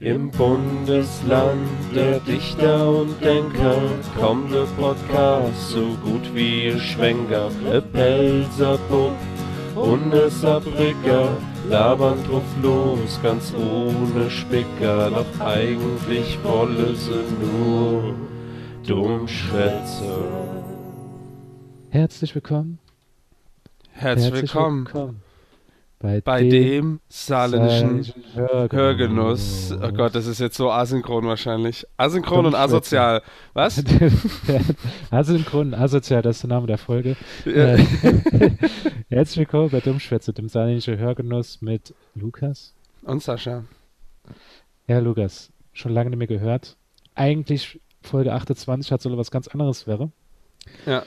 Im Bundesland der Dichter und Denker kommt der Podcast so gut wie ihr Schwenker. E Pelzer Bub und e Saarbrücker labern drauf los, ganz ohne Spicker. Doch eigentlich wolle sie nur Dummschwätze. Herzlich willkommen. Herzlich, willkommen. Bei, bei dem saarländischen saarländischen Hörgenuss. Hörgenuss. Oh Gott, das ist jetzt so asynchron wahrscheinlich. Asynchron und asozial. Was? Asynchron, asozial, das ist der Name der Folge. Ja. Äh, Herzlich willkommen bei Dummschwätze, dem saarländischen Hörgenuss mit Lukas. Und Sascha. Ja, Lukas, schon lange nicht mehr gehört. Eigentlich Folge 28 hat soll was ganz anderes wäre. Ja.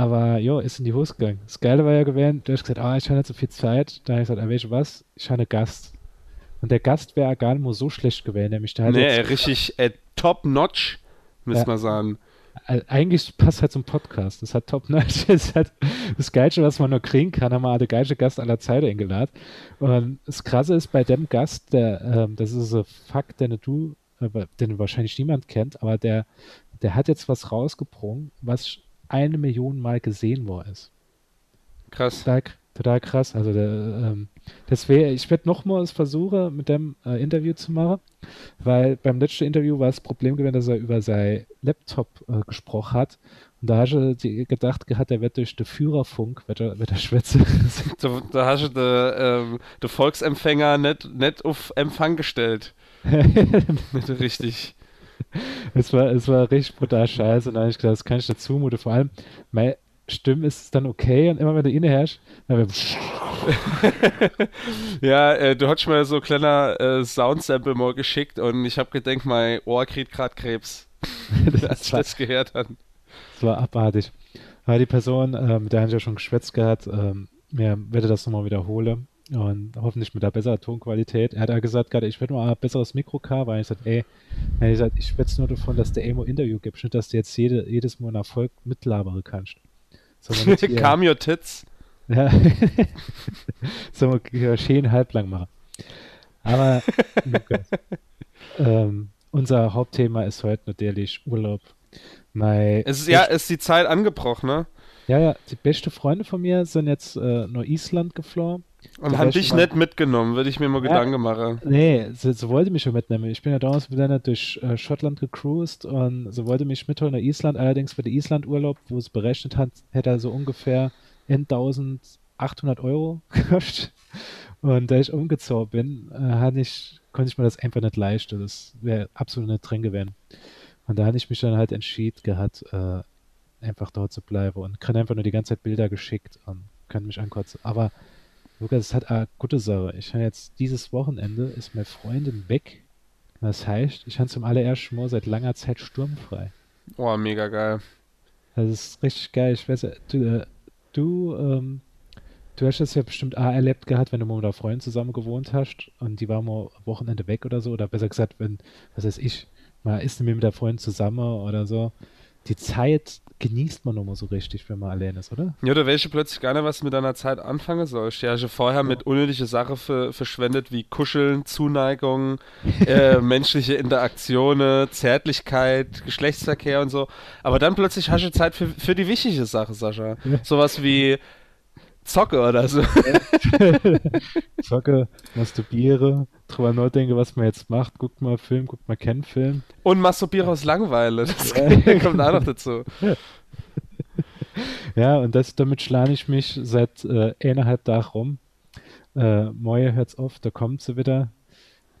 Aber jo, ist in die Hose gegangen. Das Geile war ja gewesen, du hast gesagt, ah, ich habe nicht so viel Zeit. Da habe ich gesagt, ah, weißt du was? Ich habe einen Gast. Und der Gast wäre gar nicht mal so schlecht gewesen, nämlich der hat Nee, jetzt, richtig äh, top-notch, müssen Ja. wir sagen. eigentlich passt halt zum Podcast. Das hat top notch. Das hat das Geilste, was man nur kriegen kann, haben wir den geilsten Gast aller Zeiten eingeladen. Und das Krasse ist bei dem Gast, der, ähm, das ist ein Fakt, den du, äh, den wahrscheinlich niemand kennt, aber der, der hat jetzt was rausgebrungen, was eine Million Mal gesehen worden ist. Krass. Total, total krass. Also der, ähm, das wär, ich werde nochmals versuchen, mit dem äh, Interview zu machen, weil beim letzten Interview war das Problem gewesen, dass er über sein Laptop äh, gesprochen hat. Und da hast du gedacht gehabt, er wird durch den Führerfunk, wird er, wird er schwätze. Da, da hast du den ähm, de Volksempfänger nicht, nicht auf Empfang gestellt. Nicht richtig. es, war, es war richtig brutal scheiße. Und dann habe ich gedacht, das kann ich nicht zumuten. Vor allem, meine Stimme ist dann okay und immer wenn du inne herrschst, dann Ja, äh, du hast mir so ein kleiner äh, Soundsample mal geschickt und ich habe gedacht, mein Ohr kriegt gerade Krebs, als ich das, war, das gehört habe. das war abartig. Aber die Person, ähm, mit der habe ich ja schon geschwätzt gehabt, ähm, ja, werde das nochmal wiederholen und hoffentlich mit einer besseren Tonqualität. Er hat ja gesagt, gerade ich werde mal ein besseres Mikro haben, weil ich gesagt, ey, er hat gesagt, ich schwätze nur davon, dass der Emo Interview gibt, nicht, dass du jetzt jede, jedes Mal einen Erfolg mitlabern kannst. Calm your tits. ja. so wir schön halblang machen. Aber Lukas, ähm, unser Hauptthema ist heute natürlich Urlaub. Mein Es ist, ja, ist die Zeit angebrochen, ne? ja, ja, die beste Freunde von mir sind jetzt äh, nach Island geflohen. Und wär dich nicht mitgenommen, würde ich mir mal Ja. Gedanken machen. Nee, sie, sie wollte mich schon mitnehmen. Ich bin ja damals mit einer durch äh, Schottland gecruised und sie wollte mich mitholen nach Island. Allerdings für den Island-Urlaub, wo sie berechnet hat, hätte er so ungefähr 1800 Euro gekostet. Und da ich umgezogen bin, äh, ich, konnte ich mir das einfach nicht leisten. Das wäre absolut nicht drin gewesen. Und da hatte ich mich dann halt entschieden gehabt, äh, einfach dort zu bleiben und kann einfach nur die ganze Zeit Bilder geschickt und kann mich ankotzen. Aber Lukas, es hat eine gute Sache. Ich habe jetzt dieses Wochenende ist meine Freundin weg. Das heißt, ich habe zum allerersten Mal seit langer Zeit sturmfrei. Oh, mega geil. Das ist richtig geil. Ich weiß, ja, du, äh, du, ähm, du hast das ja bestimmt auch erlebt gehabt, wenn du mal mit einer Freundin zusammen gewohnt hast und die war mal Wochenende weg oder so. Oder besser gesagt, wenn, was weiß ich, mal ist mit der Freundin zusammen oder so. Die Zeit genießt man nochmal so richtig, wenn man allein ist, oder? Ja, weißt du plötzlich gar nicht, was mit deiner Zeit anfangen sollst. Ja, ich habe vorher mit unnötige Sachen ver verschwendet, wie Kuscheln, Zuneigung, äh, menschliche Interaktionen, Zärtlichkeit, Geschlechtsverkehr und so. Aber dann plötzlich hast du Zeit für, für die wichtige Sache, Sascha. Ja. Sowas wie Zocke oder so. Zocke, masturbiere, drüber nachdenke, was man jetzt macht. Guckt mal Film, guckt mal keinen Film. Und masturbiere aus Langeweile. Das kommt auch noch dazu. Ja, und das, damit schlage ich mich seit äh, eineinhalb Tagen rum. Äh, Moje hört's auf, da kommt sie wieder.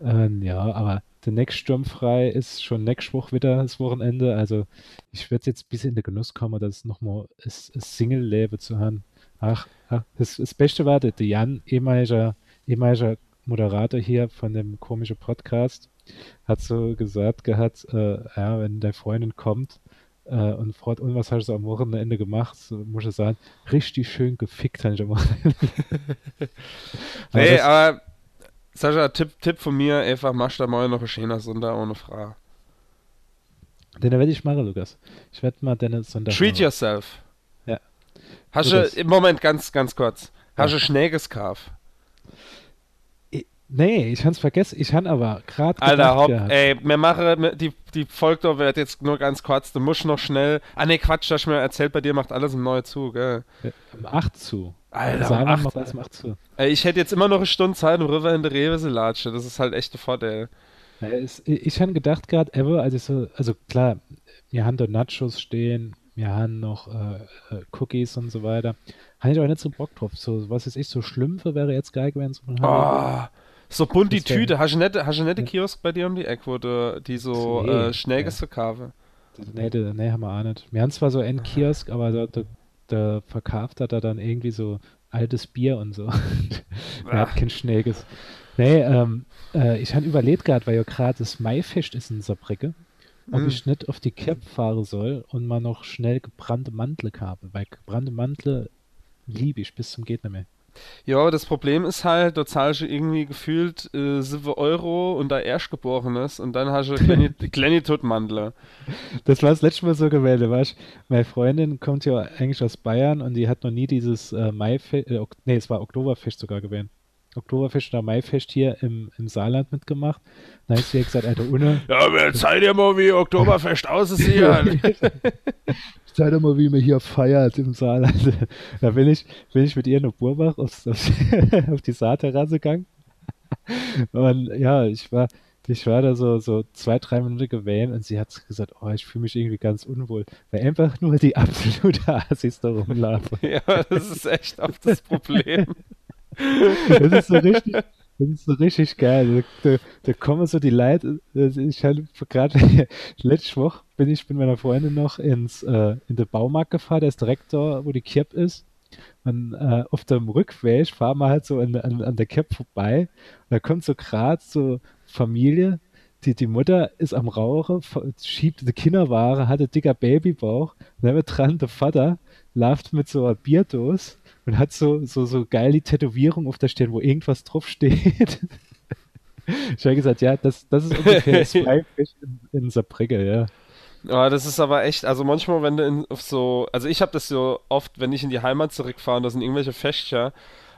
Ähm, ja, aber der nächste Sturm frei ist schon nächste Woche wieder das Wochenende. Also ich werde jetzt bis in den Genuss kommen, das nochmal das, das Single-Leben zu haben. Ach, ach das, das Beste war, der Jan, ehemaliger, ehemaliger Moderator hier von dem komischen Podcast, hat so gesagt gehabt, äh, ja, wenn deine Freundin kommt, äh, und fragt, und was hast du am Wochenende gemacht? So, muss ich sagen, richtig schön gefickt habe ich am Wochenende. Aber Nee, das- aber Sascha, Tipp, Tipp von mir, einfach mach da mal noch ein schöner Sonntag ohne Frage. Den werde ich machen, Lukas. Ich werde mal deine Sonntag. Treat machen. yourself. Ja. Hast du, im Moment ganz, ganz kurz, hast Ja. du Schnee geskauft? Nee, ich hab's vergessen. Ich han aber gerade. Alter, hopp, ey, mir mache die, die Folge wird jetzt nur ganz kurz. Du musst noch schnell. Ah, nee, Quatsch, das mir erzählt, bei dir macht alles im neuen Zug, gell? Im 8 zu. Alter, Saarland macht alles im 8 zu. Ey, ich hätte jetzt immer noch eine Stunde Zeit, um rüber in der Rewe zu latschen. Das ist halt echt der Vorteil. Ja, es, ich habe gedacht gerade, ever, als ich so, also klar, wir haben da Nachos stehen, wir haben noch äh, äh Cookies und so weiter. Habe ich aber nicht so Bock drauf. So, was ist ich, so Schlümpfe wäre jetzt geil gewesen. So oh, so bunt die Tüte. Hast du nicht, hast du ja. Kiosk bei dir um die Ecke, wo du die so nee, äh, schnell ja. verkaufen? Nee, nee, haben wir auch nicht. Wir haben zwar so einen Kiosk, aber da, da, da verkauft hat er dann irgendwie so altes Bier und so. er hat kein Schnäges. Nee, ähm, äh, ich habe überlegt gerade, weil ja gerade das Maifest ist in Saarbrücke, ob mm. ich nicht auf die Cap fahren soll und mal noch schnell gebrannte Mantel habe, weil gebrannte Mantel liebe ich bis zum geht nicht mehr. Ja, das Problem ist halt, da zahlst du irgendwie gefühlt äh, 7 Euro und da Erstgeborenes und dann hast du kleine, kleine. Das war das letzte Mal so gewählt, weißt Meine Freundin kommt ja eigentlich aus Bayern und die hat noch nie dieses äh, Maifest, äh, nee, es war Oktoberfest sogar gewählt. Oktoberfest oder Maifest hier im, im Saarland mitgemacht. Dann hat sie gesagt, Alter, Unne. Ja, aber zeig dir mal, wie Oktoberfest aussieht. zeig dir mal, wie man hier feiert im Saarland. Da bin ich, bin ich mit ihr nach Burbach auf, auf, auf die Saarterrasse gegangen. Und ja, ich war, ich war da so, so zwei, drei Minuten gewählt und sie hat gesagt, oh, ich fühle mich irgendwie ganz unwohl, weil einfach nur die absolute Assis da rumlaufen. Ja, das ist echt oft das Problem. Das ist so richtig, das ist so richtig geil. Da, da kommen so die Leute. Ich hatte gerade letzte Woche bin ich mit meiner Freundin noch ins äh, in den Baumarkt gefahren, der ist direkt da, wo die Kipp ist. Und äh, auf dem Rückweg fahren wir halt so an, an, an der Cap vorbei. Und da kommt so gerade so Familie, die, die Mutter ist am Rauchen, schiebt die Kinderware, hat einen dicker Babybauch. Und dann dran der Vater läuft mit so einer Bierdose und hat so, so, so geil die Tätowierung auf der Stirn, wo irgendwas drauf steht. ich habe gesagt, ja, das, das ist ungefähr das Freifisch in, in Saarbrücke, ja. Ja, das ist aber echt, also manchmal, wenn du in, auf so, also ich habe das so oft, wenn ich in die Heimat zurückfahre, da sind irgendwelche Fächer,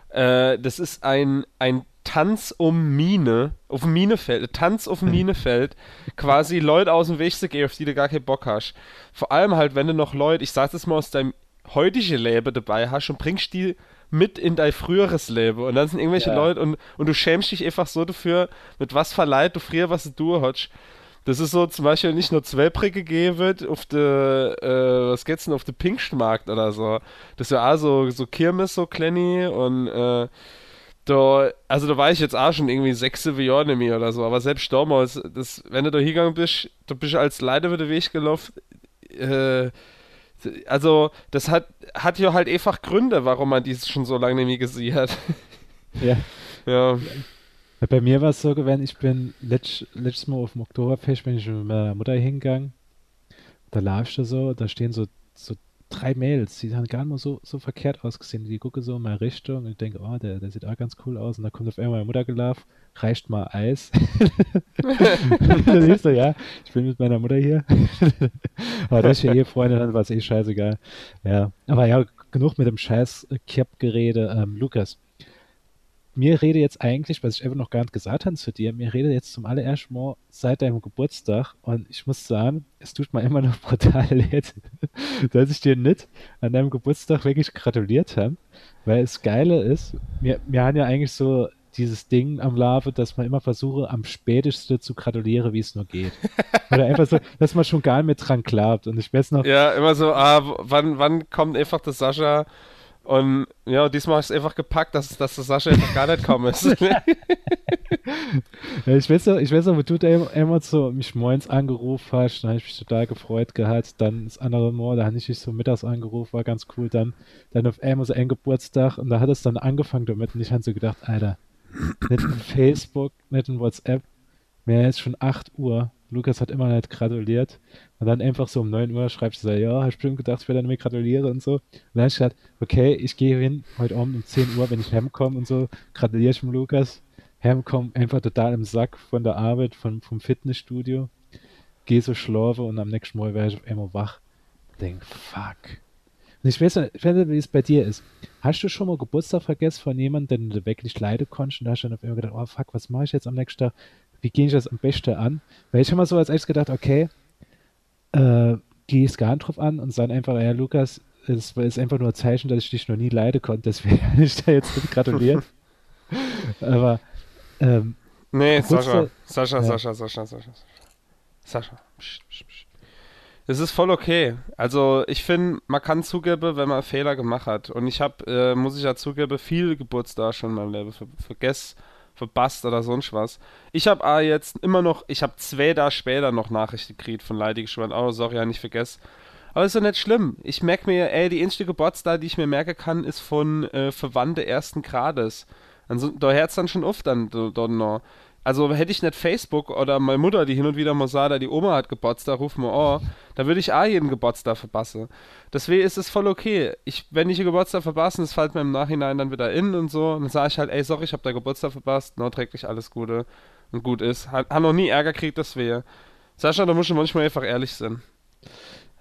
äh, das ist ein, ein Tanz um Mine, auf dem Minefeld, Tanz auf dem Minefeld, quasi Leute aus dem Weg zu gehen, auf die du gar keinen Bock hast. Vor allem halt, wenn du noch Leute, ich sag das mal aus deinem heutige Leben dabei hast und bringst die mit in dein früheres Leben. Und dann sind irgendwelche ja. Leute und, und du schämst dich einfach so dafür, mit was verleiht du früher was du hast. Das ist so zum Beispiel nicht nur Zwölbrige gegeben wird auf der, äh, was geht's denn, auf der Pinkstmarkt oder so. Das ist ja auch so, so Kirmes, so Klenny und, äh, da, also da war ich jetzt auch schon irgendwie sechs Jahre nicht mehr oder so, aber selbst damals, das, wenn du da hingegangen bist, da bist du als Leiter wieder Weg gelaufen, äh, also das hat, hat ja halt einfach Gründe, warum man dies schon so lange nie gesehen hat. Ja. ja. Bei mir war es so gewesen, ich bin letzt, letztes Mal auf dem Oktoberfest, bin ich mit meiner Mutter hingegangen. Da laufst du so, da stehen so, so drei Mädels, die haben gar nicht mal so, so verkehrt ausgesehen. Die gucken so in meine Richtung und denke, oh, der, der sieht auch ganz cool aus. Und da kommt auf einmal meine Mutter gelaufen, reicht mal Eis. dann ich so, ja, ich bin mit meiner Mutter hier. aber das ist ja Ehefreundin, dann war es eh scheißegal. Ja, aber ja, genug mit dem scheiß Kipp-Gerede. Ähm, Lukas, mir rede jetzt eigentlich, was ich einfach noch gar nicht gesagt habe zu dir, mir rede jetzt zum allerersten Mal seit deinem Geburtstag und ich muss sagen, es tut mir immer noch brutal leid, dass ich dir nicht an deinem Geburtstag wirklich gratuliert habe, weil es Geile ist, wir, wir haben ja eigentlich so dieses Ding am Lave, dass man immer versuche, am spätesten zu gratulieren, wie es nur geht. Oder einfach so, dass man schon gar nicht mehr dran klappt. Und ich weiß noch. Ja, immer so, ah, wann, wann kommt einfach das Sascha und ja, diesmal ist es einfach gepackt, dass, dass das Sascha einfach gar nicht kommen ist. ja, ich weiß noch, ich wo du da immer so mich morgens angerufen hast, dann habe ich mich total gefreut gehabt. Dann das andere Mal, da habe ich dich so mittags angerufen, war ganz cool. Dann, dann auf einmal so ein Geburtstag und da hat es dann angefangen damit und ich habe so gedacht, Alter, nicht in Facebook, nicht in WhatsApp, mehr ist schon 8 Uhr. Lukas hat immer nicht gratuliert. Und dann einfach so um 9 Uhr schreibst du so, ja, hast bestimmt gedacht, ich werde dann mir gratulieren und so. Und dann hast gesagt, okay, ich gehe hin, heute Abend um 10 Uhr, wenn ich heimkomme und so, gratuliere ich dem Lukas. Heimkomme einfach total im Sack von der Arbeit, von, vom Fitnessstudio. Gehe so schlafen und am nächsten Mal wäre ich auf einmal wach. Denk, fuck. Ich weiß, nicht, wie es bei dir ist. Hast du schon mal Geburtstag vergessen von jemandem, den du wirklich leiden konntest und da hast du dann auf einmal gedacht, oh fuck, was mache ich jetzt am nächsten Tag? Wie gehe ich das am besten an? Weil ich habe mal so als erstes gedacht, okay, äh, gehe es gar nicht drauf an und dann einfach, ja, Lukas, es ist einfach nur ein Zeichen, dass ich dich noch nie leiden konnte, deswegen habe ich da jetzt gratuliert. Aber ähm, Nee, Sascha. Sascha, ja. Sascha, Sascha, Sascha, Sascha. Sascha. Es ist voll okay. Also ich finde, man kann zugeben, wenn man Fehler gemacht hat. Und ich habe, äh, muss ich ja zugeben, viel Geburtstag schon in meinem Leben ver vergessen, verpasst oder sonst was. Ich habe ah, jetzt immer noch, ich habe zwei Tage später noch Nachrichten gekriegt von Leuten geschrieben, oh sorry, ja nicht vergessen. Aber ist doch nicht schlimm. Ich merke mir, ey, die einzige Geburtstag, die ich mir merken kann, ist von äh, Verwandte ersten Grades. Also, da hört dann schon oft dann dort noch. Also hätte ich nicht Facebook oder meine Mutter, die hin und wieder mal sagt, die Oma hat Geburtstag, ruf mal oh, da würde ich auch jeden Geburtstag verpassen. Deswegen ist es voll okay. Ich, wenn ich einen Geburtstag verpasse, das fällt mir im Nachhinein dann wieder in und so, dann sage ich halt, ey, sorry, ich habe da Geburtstag verpasst, nauträglich alles Gute und gut ist. Hat, hat noch nie Ärger gekriegt, deswegen. Sascha, da muss ich manchmal einfach ehrlich sein.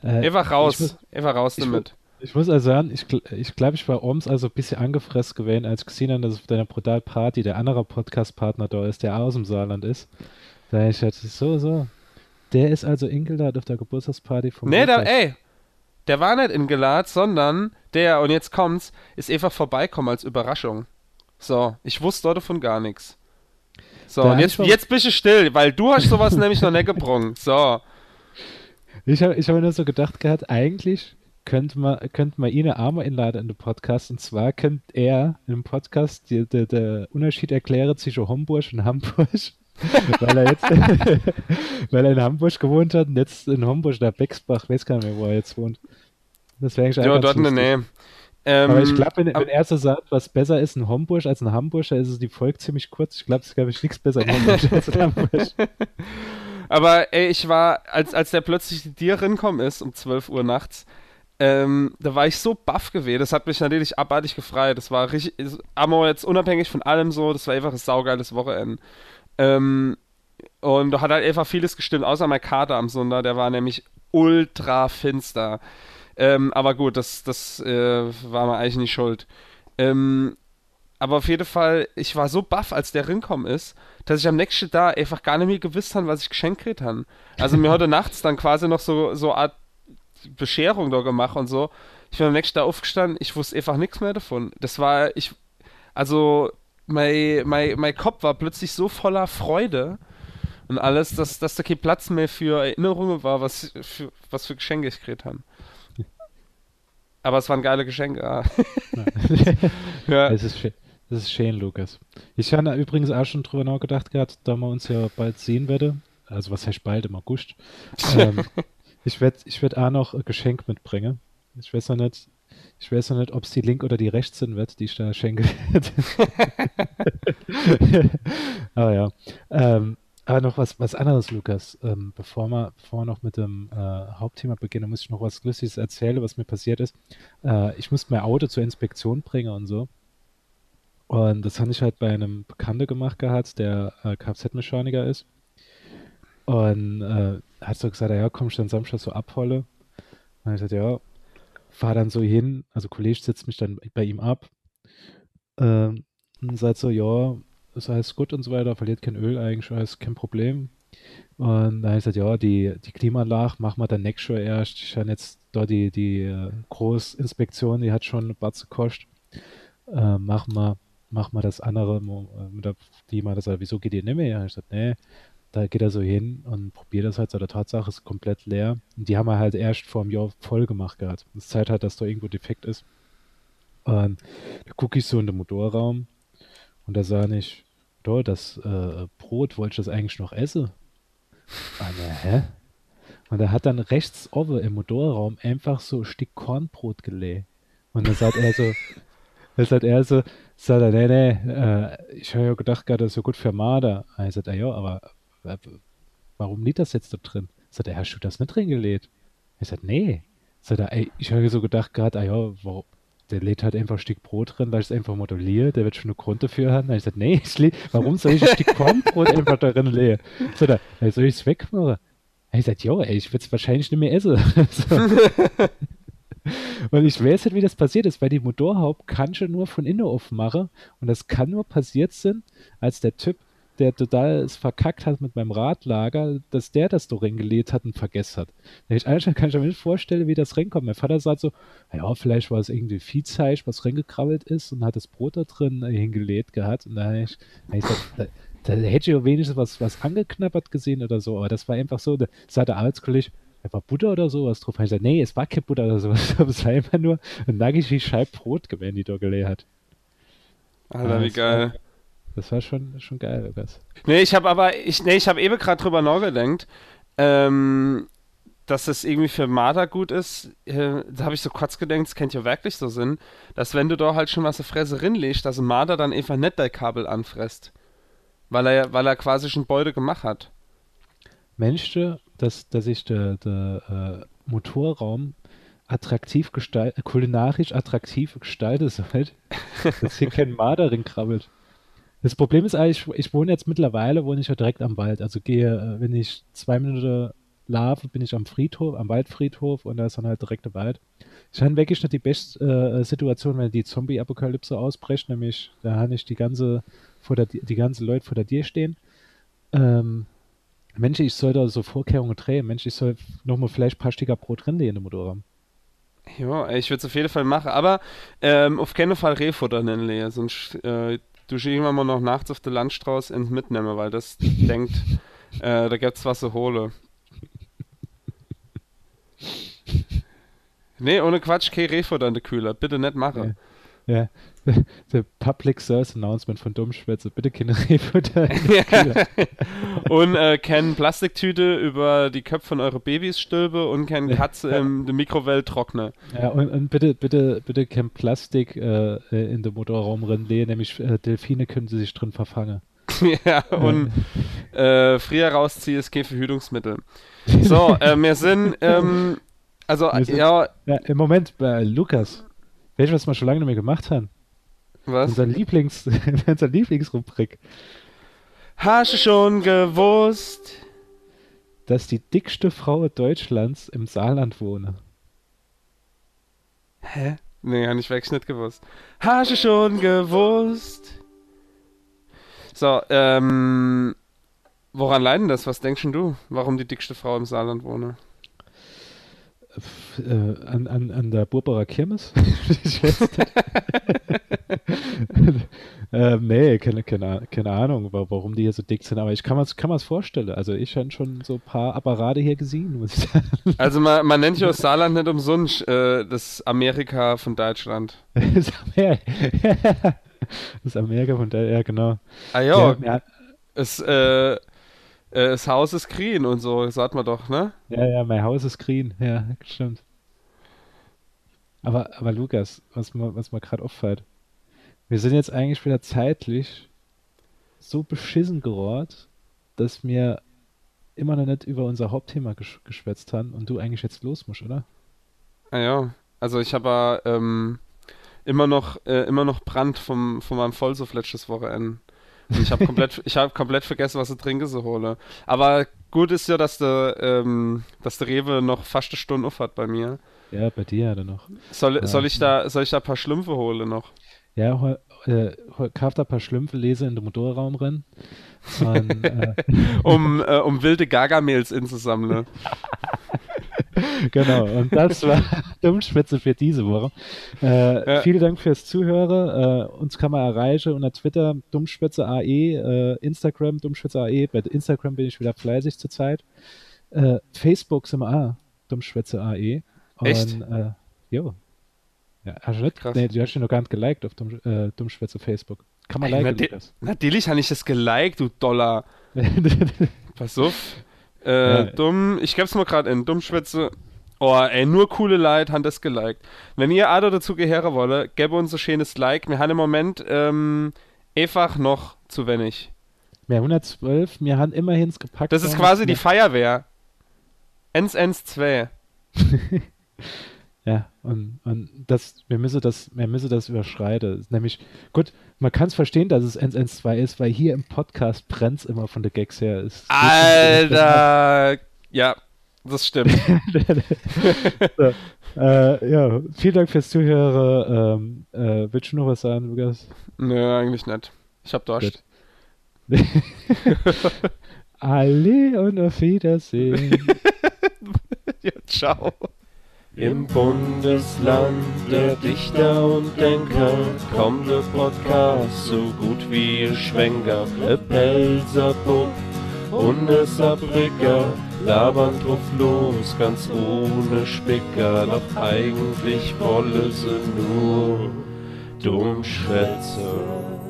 Äh, einfach raus, muss, einfach raus damit. Ich muss also sagen, ich, ich glaube, ich war Oms also ein bisschen angefressen gewesen, als ich gesehen habe, dass auf deiner Brutal Party der andere Podcast-Partner da ist, der aus dem Saarland ist. Da ich hatte so, so. Der ist also eingeladen auf der Geburtstagsparty von Nee, da, ey, der war nicht eingeladen, sondern der, und jetzt kommt's, ist einfach vorbeikommen als Überraschung. So, ich wusste davon gar nichts. So, da und jetzt, jetzt bist du still, weil du hast sowas nämlich noch nicht gebrungen. So. Ich habe ich hab mir nur so gedacht gehabt, eigentlich könnte man, könnte man ihn einmal einladen in den Podcast. Und zwar könnte er im Podcast die, die, der Unterschied erklären zwischen Homburg und Hamburg. weil er jetzt, weil er in Hamburg gewohnt hat und jetzt in Homburg, der Bexbach, weiß gar nicht mehr, wo er jetzt wohnt. Das wäre eigentlich Ja, dort in der Nähe. Ähm, aber ich glaube, wenn, wenn, er so sagt, was besser ist in Homburg als in Hamburg, dann ist es die Folge ziemlich kurz. Ich glaube, es gab nichts besser in Homburg als in Hamburg. Aber ey, ich war, als, als der plötzlich dir rinkommen ist um 12 Uhr nachts, ähm, da war ich so baff gewesen. Das hat mich natürlich abartig gefreut. Das war richtig, aber jetzt unabhängig von allem so, das war einfach ein saugeiles Wochenende. Ähm, und da hat halt einfach vieles gestimmt, außer mein Kater am Sonntag, der war nämlich ultra finster. Ähm, aber gut, das, das äh, war mir eigentlich nicht schuld. Ähm, aber auf jeden Fall, ich war so baff, als der rinkommen ist, dass ich am nächsten Tag einfach gar nicht mehr gewusst habe, was ich geschenkt habe. Also mir heute nachts dann quasi noch so, so Art Bescherung da gemacht und so. Ich bin am nächsten Tag aufgestanden, ich wusste einfach nichts mehr davon. Das war, ich, also, mein, mein, mein Kopf war plötzlich so voller Freude und alles, dass, dass da kein Platz mehr für Erinnerungen war, was für, was für Geschenke ich gekriegt habe. Aber es waren geile Geschenke. Ah. ja. Es ist schön. Das ist schön, Lukas. Ich habe übrigens auch schon drüber nachgedacht gehabt, da wir uns ja bald sehen werden. Also was heißt bald im August. ähm, ich werde ich werd auch noch ein Geschenk mitbringen. Ich weiß noch nicht, ich weiß noch nicht, ob es die Link oder die rechts sind wird, die ich da schenke. aber ja. Ähm, aber noch was, was anderes, Lukas. Ähm, bevor, wir, bevor wir noch mit dem äh, Hauptthema beginnen, muss ich noch was Lustiges erzählen, was mir passiert ist. Äh, ich musste mein Auto zur Inspektion bringen und so. Und das habe ich halt bei einem Bekannten gemacht gehabt, der äh, Kfz-Mechaniker ist. Und äh, hat so gesagt, ja, komm, dann Samstag so abholen. Und ich sagte, ja, fahr dann so hin, also Kollege sitzt mich dann bei ihm ab ähm, und sagt so, ja, ist alles gut und so weiter, verliert kein Öl eigentlich, alles kein Problem. Und dann habe ich gesagt, ja, die, die Klimaanlage machen wir dann nächstes Jahr erst. Ich habe jetzt da die, die äh, Großinspektion, die hat schon Batze gekostet. Äh, machen wir, machen wir das andere äh, mit der Klima, das wieso geht ihr nicht mehr? Ich gesagt, nee, da geht er so hin und probiert das halt so. Der Tatsache ist komplett leer. Und die haben wir halt erst vor einem Jahr voll gemacht gehabt. Das zeigt halt, dass da irgendwo defekt ist. Und da gucke ich so in den Motorraum und da sah ich, da, das äh, Brot wollte ich das eigentlich noch essen. Und, äh, hä? Und er hat dann rechts oben im Motorraum einfach so ein Stück Kornbrot gelegt. Und dann sagt er so, dann sagt er so, sagt er, nee, nee, äh, ich habe ja gedacht, das ist so gut für Marder. Er sagt, ja, aber warum liegt das jetzt da drin? Sagt er, hast du das nicht drin gelegt? Ich sagt, nee. Sagt er, ey, ich habe so gedacht gerade, ah ja, warum, der lädt halt einfach ein Stück Brot drin, weil ich es einfach modelliere, der wird schon eine Grund dafür haben. Ich sagte, nee, ich warum soll ich ein Stück Kornbrot einfach darin legen? Sagt er, soll ich es wegmachen? Ich sagte, ja, ey, ich würde es wahrscheinlich nicht mehr essen. Weil ich weiß nicht, wie das passiert ist, weil die Motorhaupt kann schon nur von innen aufmachen und das kann nur passiert sein, als der Typ, der total es verkackt hat mit meinem Radlager, dass der das doch reingelegt hat und vergessen hat. Da ich eigentlich kann ich mir nicht vorstellen, wie das reinkommt. Mein Vater sagt so, ja, vielleicht war es irgendwie Viehzeug, was reingekrabbelt ist und hat das Brot da drin hingelegt gehabt und da habe ich, hab ich gesagt, da, da hätte ich ja wenigstens was, was angeknabbert gesehen oder so, aber das war einfach so, da sagt der Arbeitskollege, war Butter oder sowas drauf? Ich gesagt, nee, es war kein Butter oder sowas, es war einfach nur ein nackig wie Scheib Brot gewesen, die da gelegt hat. Alter, wie geil. Das war schon, schon geil, Lukas. Nee, ich habe aber, ich, nee, ich habe eben gerade drüber nachgedacht, ähm, dass das irgendwie für Marder gut ist. Äh, da habe ich so kurz gedacht, es kennt ja wirklich so Sinn, dass wenn du da halt schon was eine Fresse rinlegst, dass ein Marder dann einfach nicht dein Kabel anfresst. Weil er, weil er quasi schon Beute gemacht hat. Mensch, dass, dass ich der, der äh, Motorraum attraktiv gestaltet, kulinarisch attraktiv gestaltet soll, dass hier kein Marder krabbelt. Das Problem ist eigentlich, ich wohne jetzt mittlerweile, wohne ich ja direkt am Wald. Also gehe, äh, wenn ich zwei Minuten laufe, bin ich am Friedhof, am Waldfriedhof und da ist dann halt direkt der Wald. Ich habe wirklich nicht die beste äh, Situation, wenn die Zombie-Apokalypse ausbricht, nämlich da habe ich die ganze, vor der, die ganze Leute vor der Tür stehen. Ähm, Mensch, ich soll da so Vorkehrungen drehen. Mensch, ich soll nochmal vielleicht ein paar Sticker Brot drin in dem Motorraum. Ja, ich würde es auf jeden Fall machen, aber ähm, auf keinen Fall Rehfutter nennen, Lea, sonst äh, du irgendwann mal noch nachts auf der Landstraße ins mitnehmen, weil das denkt, äh, da gibt's was zu holen. nee, ohne Quatsch, kein Rehfutter in der Kühler, bitte nicht machen. Ja. ja. The Public Service Announcement von Dummschwätze. Bitte keine Rehfutter. und äh, keine Plastiktüte über die Köpfe von euren Babys stülpe und keine Katze im der Mikrowelle trockne. Ja, und, und, bitte, bitte, bitte kein Plastik äh, in den Motorraum rennen, nämlich äh, Delfine können sie sich drin verfangen. ja, und äh, früher rausziehen ist kein Verhütungsmittel. So, äh, wir sind, ähm, also, wir sind, ja. ja. Im Moment, bei Lukas, weißt du, was wir schon lange nicht mehr gemacht haben? Was? Unser Lieblings, unser Lieblingsrubrik. Hast du schon gewusst, dass die dickste Frau Deutschlands im Saarland wohne? Hä? Nee, hab ich wirklich nicht gewusst. Hast du schon gewusst? So, ähm, woran leiden das? Was denkst du, warum die dickste Frau im Saarland wohne? Äh, an, an, an der Burberer Kirmes? äh, nee, keine, keine, keine Ahnung, warum die hier so dick sind, aber ich kann mir kann vorstellen. Also ich habe schon so ein paar Apparate hier gesehen, muss ich sagen. Also man, man nennt ja das Saarland nicht umsonst äh, das Amerika von Deutschland. das, Amerika, das Amerika von Deutschland, ja genau. Ah jo, ja, ja. es, äh, äh, das Haus ist green und so, sagt man doch, ne? Ja, ja, mein Haus ist green, ja, stimmt. Aber, aber Lukas, was mir, was mir gerade auffällt, wir sind jetzt eigentlich wieder zeitlich so beschissen gerort, dass wir immer noch nicht über unser Hauptthema ges geschwätzt haben und du eigentlich jetzt los musst, oder? Ah ja, also ich habe ähm, immer noch äh, immer noch Brand vom, von meinem Vollsuff letztes Wochenende. Ich habe komplett, ich habe komplett vergessen, was ich trinke so hole. Aber gut ist ja, dass der, ähm, dass der Rewe noch fast eine Stunde auf hat bei mir. Ja, bei dir ja dann noch. Soll, ja. soll ich da, soll ich da ein paar Schlümpfe holen noch? Ja, äh, kauf da ein paar Schlümpfe, lese in den Motorraum rennen. Und, äh, um, äh, um wilde Gargamels inzusammeln. genau, und das war Dummspitze für diese Woche. Äh, ja. Vielen Dank fürs Zuhören. Äh, uns kann man erreichen unter Twitter Dummspitze AE, äh, Instagram Dummspitze AE. Bei Instagram bin ich wieder fleißig zurzeit. Äh, Facebook sind wir auch Dummspitze AE. Und, Echt? Äh, jo. Ja, hast du nicht? Krass. Nee, du hast ihn noch gar nicht geliked auf Dumm, äh, Dummschwätze Facebook. Kann man liken. Natürlich habe ich das geliked, du Dollar. Pass auf. Äh, ja. Dumm, ich gab's mal gerade in Dummschwätze. Oh, ey, nur coole Leute haben das geliked. Wenn ihr Ado dazu gehören wollt, gäbe uns ein schönes Like. Wir haben im Moment ähm, einfach noch zu wenig. Mehr 112, wir haben immerhin gepackt. Das ist quasi die Feuerwehr. Ens Ens 2. Ja, und, und das, wir müssen das, wir müssen das überschreiten. Nämlich, gut, man kann es verstehen, dass es N1-2 ist, weil hier im Podcast brennt es immer von der Gags her. Es Alter! Ja, das stimmt. so. äh, ja, vielen Dank fürs Zuhören. Ähm, äh, willst du noch was sagen, Lukas? Nö, eigentlich nicht. Ich hab Durst. Alle und auf Wiedersehen. ja, ciao. Im Bundesland der Dichter und Denker kommt der Podcast so gut wie ihr Schwenker. E Pelzerbub und e Saarbrücker labern drauf los, ganz ohne Spicker. Doch eigentlich wolle sie nur dumm schwätzen.